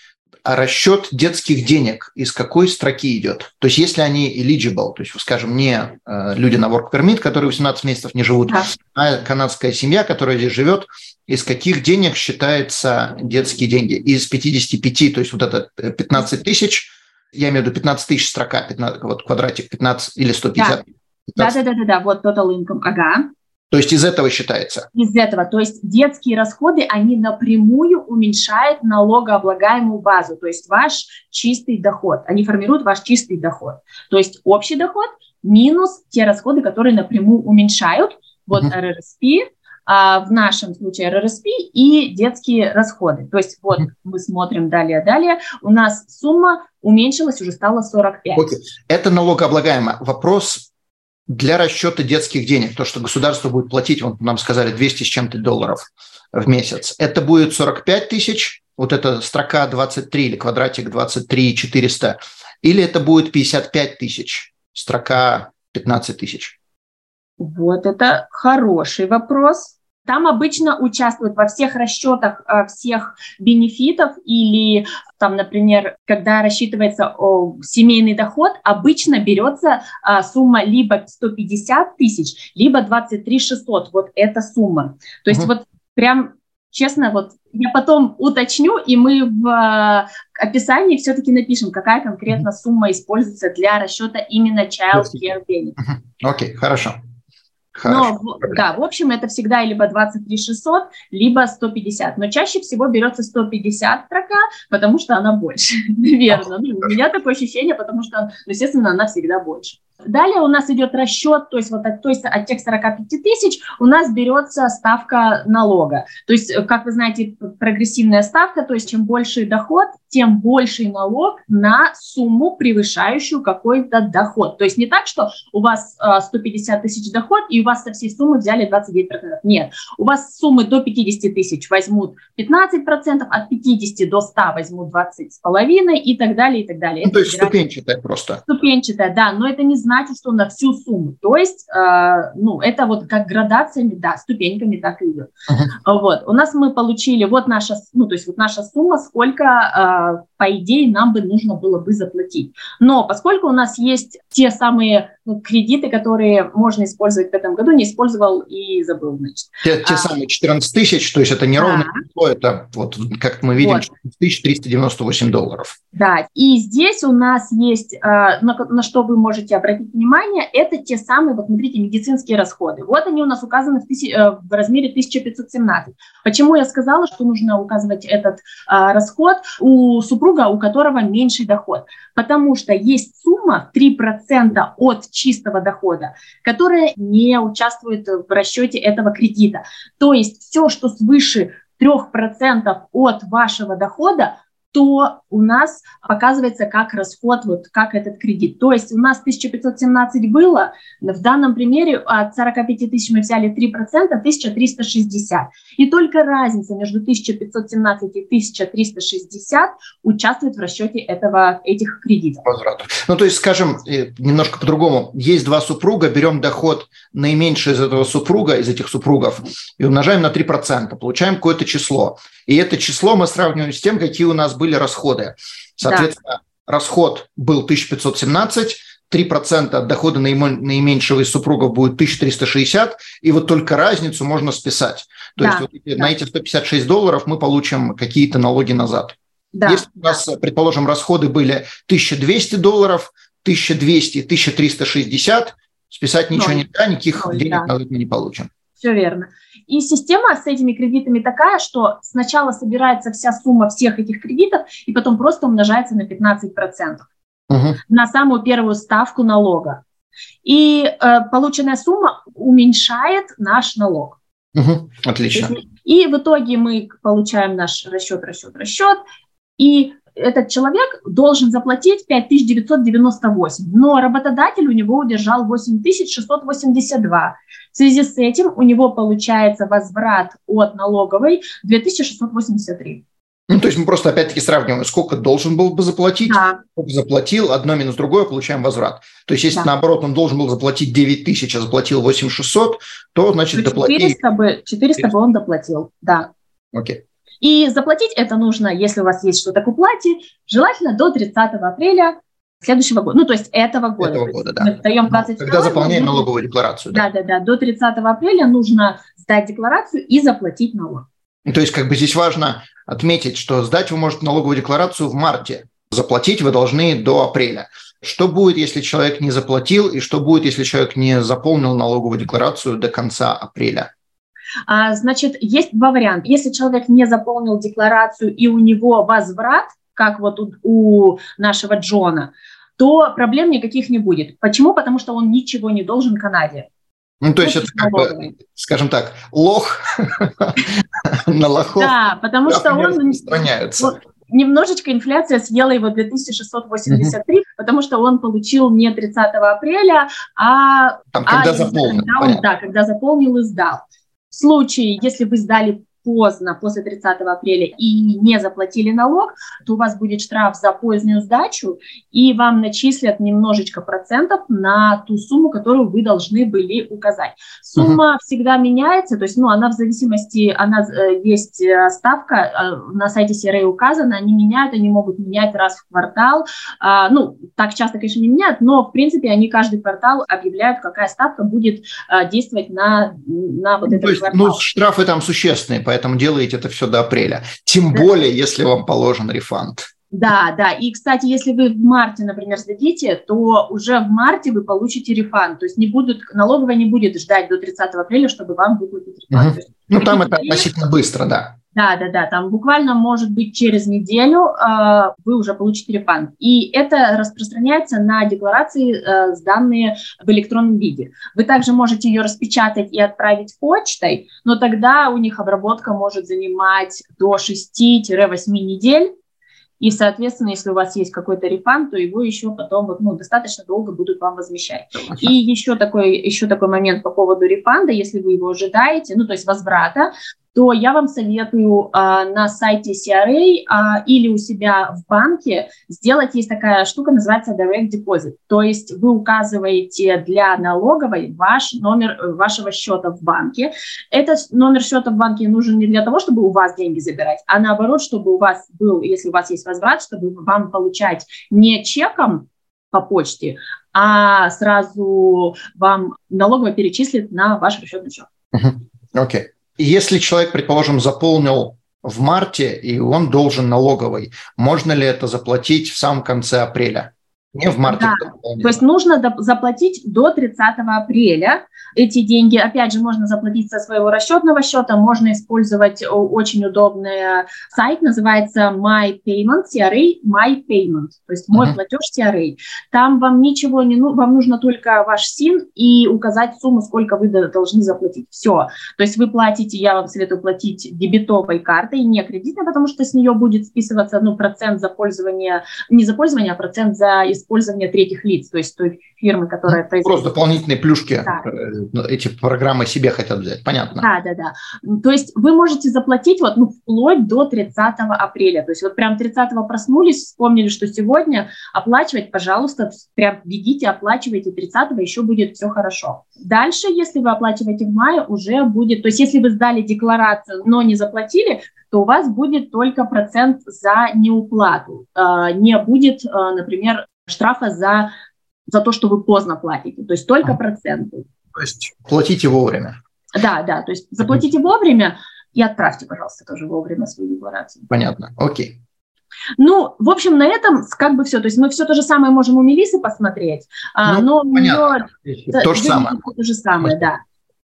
расчет детских денег из какой строки идет? То есть если они eligible, то есть, скажем, не э, люди на work permit, которые 18 месяцев не живут, да. а канадская семья, которая здесь живет, из каких денег считаются детские деньги? Из 55, то есть вот это 15 тысяч, я имею в виду 15 тысяч строка, 15, вот квадратик 15 или 150. Да, да, да, да, да, вот total income, ага. То есть из этого считается? Из этого. То есть детские расходы, они напрямую уменьшают налогооблагаемую базу, то есть ваш чистый доход. Они формируют ваш чистый доход. То есть общий доход минус те расходы, которые напрямую уменьшают. Вот uh-huh. RRSP, а в нашем случае RRSP и детские расходы. То есть вот мы смотрим далее-далее, у нас сумма уменьшилась, уже стала 45. Okay. Это налогооблагаемо. Вопрос для расчета детских денег, то, что государство будет платить, вот нам сказали, 200 с чем-то долларов в месяц, это будет 45 тысяч, вот эта строка 23 или квадратик 23 400, или это будет 55 тысяч, строка 15 тысяч? Вот это хороший вопрос. Там обычно участвуют во всех расчетах э, всех бенефитов или там, например, когда рассчитывается о, семейный доход, обычно берется а, сумма либо 150 тысяч, либо 23 600. Вот эта сумма. То есть uh-huh. вот прям честно, вот я потом уточню, и мы в э, описании все-таки напишем, какая конкретно сумма используется для расчета именно child care benefit. Окей, okay, хорошо. Хорошо. Но, да, в общем, это всегда либо 23 600, либо 150. Но чаще всего берется 150 строка, потому что она больше. Наверное. Ну, у меня такое ощущение, потому что, естественно, она всегда больше. Далее у нас идет расчет, то есть вот от, то есть от тех 45 тысяч у нас берется ставка налога. То есть, как вы знаете, прогрессивная ставка, то есть чем больше доход, тем больший налог на сумму, превышающую какой-то доход. То есть не так, что у вас 150 тысяч доход, и у вас со всей суммы взяли 29%. Нет, у вас суммы до 50 тысяч возьмут 15%, от 50 до 100 возьмут 20,5% и так далее, и так далее. Ну, то есть ступенчатая просто. Ступенчатая, да, но это не значит, что на всю сумму. То есть, э, ну, это вот как градациями, да, ступеньками так и идет. Uh-huh. Вот, у нас мы получили, вот наша, ну, то есть вот наша сумма, сколько, э, по идее, нам бы нужно было бы заплатить. Но поскольку у нас есть те самые ну, кредиты, которые можно использовать в этом году, не использовал и забыл, значит. Те, те а, самые 14 тысяч, то есть это не ровно число, это вот, как мы видим, вот. 14 398 долларов. Да, и здесь у нас есть, э, на, на что вы можете обратить обратить внимание, это те самые, вот смотрите, медицинские расходы. Вот они у нас указаны в, тысяч, э, в размере 1517. Почему я сказала, что нужно указывать этот а, расход у супруга, у которого меньший доход? Потому что есть сумма 3% от чистого дохода, которая не участвует в расчете этого кредита. То есть все, что свыше 3% от вашего дохода, то у нас показывается как расход, вот как этот кредит. То есть у нас 1517 было, в данном примере от 45 тысяч мы взяли 3%, 1360. И только разница между 1517 и 1360 участвует в расчете этого, этих кредитов. Возврату. Ну, то есть, скажем, немножко по-другому. Есть два супруга, берем доход наименьший из этого супруга, из этих супругов, и умножаем на 3%, получаем какое-то число. И это число мы сравниваем с тем, какие у нас были расходы. Соответственно, да. расход был 1517, 3% от дохода наименьшего из супругов будет 1360, и вот только разницу можно списать. То да, есть вот да. на эти 156 долларов мы получим какие-то налоги назад. Да. Если у нас, предположим, расходы были 1200 долларов, 1200, 1360, списать ничего Ноль. нельзя, никаких Ноль, денег да. мы не получим. Все верно. И система с этими кредитами такая, что сначала собирается вся сумма всех этих кредитов и потом просто умножается на 15% угу. на самую первую ставку налога. И э, полученная сумма уменьшает наш налог. Угу. Отлично. И в итоге мы получаем наш расчет, расчет, расчет. И этот человек должен заплатить 5998, но работодатель у него удержал 8682. В связи с этим у него получается возврат от налоговой 2683. Ну, то есть мы просто опять-таки сравниваем, сколько должен был бы заплатить, да. сколько заплатил, одно минус другое, получаем возврат. То есть если да. наоборот он должен был заплатить 9 тысяч, а заплатил 8600, то значит то 400 бы, 400 бы он доплатил, да. Окей. И заплатить это нужно, если у вас есть что-то к уплате, желательно до 30 апреля следующего года, ну, то есть этого года. Этого года, да. Мы даем 20 Когда заполняем налоговую декларацию. Да, да, да. До 30 апреля нужно сдать декларацию и заплатить налог. Ну, то есть как бы здесь важно отметить, что сдать вы можете налоговую декларацию в марте, заплатить вы должны до апреля. Что будет, если человек не заплатил, и что будет, если человек не заполнил налоговую декларацию до конца апреля? А, значит, есть два варианта. Если человек не заполнил декларацию и у него возврат, как вот у, у нашего Джона, то проблем никаких не будет. Почему? Потому что он ничего не должен Канаде. Ну, то есть это, как бы, скажем так, лох на лохов. Да, потому что он. Немножечко инфляция съела его 2683, потому что он получил не 30 апреля, а... Там, когда а, заполнил. Да, когда заполнил и сдал. Случае, если вы сдали поздно, после 30 апреля, и не заплатили налог, то у вас будет штраф за позднюю сдачу, и вам начислят немножечко процентов на ту сумму, которую вы должны были указать. Сумма uh-huh. всегда меняется, то есть, ну, она в зависимости, она э, есть э, ставка, э, на сайте CRA указана, они меняют, они могут менять раз в квартал, а, ну, так часто, конечно, не меняют, но, в принципе, они каждый квартал объявляют, какая ставка будет действовать на, на вот ну, этот то есть, квартал. Ну, штрафы там существенные, поэтому поэтому делаете это все до апреля. Тем да. более, если вам положен рефанд. Да, да. И, кстати, если вы в марте, например, сдадите, то уже в марте вы получите рефанд. То есть не будут, налоговая не будет ждать до 30 апреля, чтобы вам выплатить рефанд. Угу. ну, там это относительно быстро, да. Да, да, да, там буквально, может быть, через неделю э, вы уже получите рефанд. И это распространяется на декларации, э, сданные в электронном виде. Вы также можете ее распечатать и отправить почтой, но тогда у них обработка может занимать до 6-8 недель. И, соответственно, если у вас есть какой-то рефанд, то его еще потом вот, ну, достаточно долго будут вам возмещать. И еще такой, еще такой момент по поводу рефанда, если вы его ожидаете, ну, то есть возврата, то я вам советую а, на сайте CRA а, или у себя в банке сделать, есть такая штука, называется Direct Deposit. То есть вы указываете для налоговой ваш номер э, вашего счета в банке. Этот номер счета в банке нужен не для того, чтобы у вас деньги забирать, а наоборот, чтобы у вас был, если у вас есть возврат, чтобы вам получать не чеком по почте, а сразу вам налоговая перечислит на ваш расчетный счет. Окей. Okay. Если человек, предположим, заполнил в марте, и он должен налоговой, можно ли это заплатить в самом конце апреля? Не в марте. Да. То есть нужно заплатить до 30 апреля, Эти деньги, опять же, можно заплатить со своего расчетного счета, можно использовать очень удобный сайт, называется My Payment, CRA, My Payment, то есть мой uh-huh. платеж CRA. Там вам ничего не нужно, вам нужно только ваш СИН и указать сумму, сколько вы должны заплатить. Все. То есть вы платите, я вам советую платить дебетовой картой, не кредитной, потому что с нее будет списываться ну, процент за пользование, не за пользование, а процент за использование третьих лиц, то есть той фирмы, которая ну, производит. Просто дополнительные плюшки да. Э, эти программы себе хотят взять, понятно. Да, да, да. То есть вы можете заплатить вот, ну, вплоть до 30 апреля. То есть вот прям 30 проснулись, вспомнили, что сегодня оплачивать, пожалуйста, прям бегите, оплачивайте 30 еще будет все хорошо. Дальше, если вы оплачиваете в мае, уже будет, то есть если вы сдали декларацию, но не заплатили, то у вас будет только процент за неуплату. А, не будет, а, например, штрафа за, за то, что вы поздно платите, то есть только проценты. То есть платите вовремя. Да, да, то есть заплатите вовремя и отправьте, пожалуйста, тоже вовремя свою декларацию. Понятно, окей. Ну, в общем, на этом как бы все. То есть мы все то же самое можем у Мелисы посмотреть, а, ну, но понятно. нее... То же самое. То же самое, да.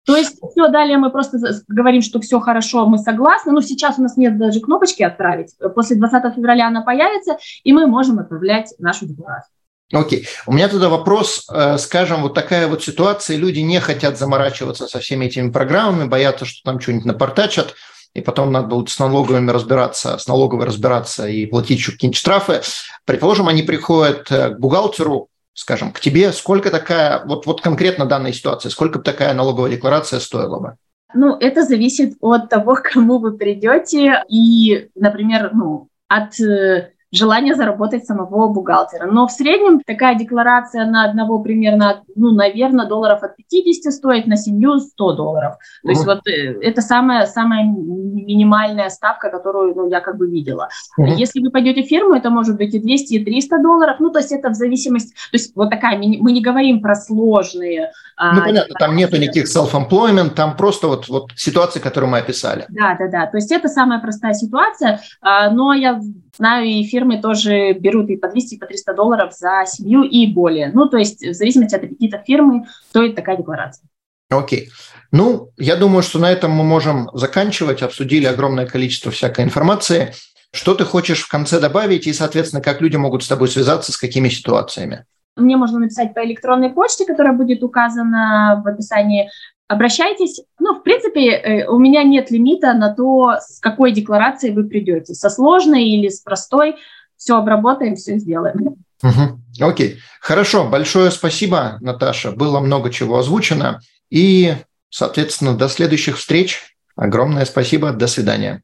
То есть все, далее мы просто говорим, что все хорошо, мы согласны. Ну, сейчас у нас нет даже кнопочки «Отправить». После 20 февраля она появится, и мы можем отправлять нашу декларацию. Окей. У меня тогда вопрос, э, скажем, вот такая вот ситуация, люди не хотят заморачиваться со всеми этими программами, боятся, что там что-нибудь напортачат, и потом надо будет с налоговыми разбираться, с налоговой разбираться и платить еще какие-нибудь штрафы. Предположим, они приходят э, к бухгалтеру, скажем, к тебе, сколько такая, вот, вот конкретно данная ситуация, сколько бы такая налоговая декларация стоила бы? Ну, это зависит от того, к кому вы придете и, например, ну, от э, желание заработать самого бухгалтера. Но в среднем такая декларация на одного примерно, ну, наверное, долларов от 50 стоит, на семью 100 долларов. То uh-huh. есть вот э, это самая, самая минимальная ставка, которую ну, я как бы видела. Uh-huh. Если вы пойдете в фирму, это может быть и 200, и 300 долларов. Ну, то есть это в зависимости... То есть вот такая, мы не говорим про сложные... А, ну, понятно, там нету никаких self-employment, там просто вот, вот ситуации, которую мы описали. Да, да, да. То есть это самая простая ситуация, а, но я знаю и фирмы, тоже берут и по 200, и по 300 долларов за семью и более. Ну, то есть в зависимости от аппетита фирмы стоит такая декларация. Окей. Ну, я думаю, что на этом мы можем заканчивать. Обсудили огромное количество всякой информации. Что ты хочешь в конце добавить и, соответственно, как люди могут с тобой связаться, с какими ситуациями? Мне можно написать по электронной почте, которая будет указана в описании обращайтесь. Ну, в принципе, э, у меня нет лимита на то, с какой декларацией вы придете, со сложной или с простой. Все обработаем, все сделаем. Угу. Окей. Хорошо. Большое спасибо, Наташа. Было много чего озвучено. И, соответственно, до следующих встреч. Огромное спасибо. До свидания.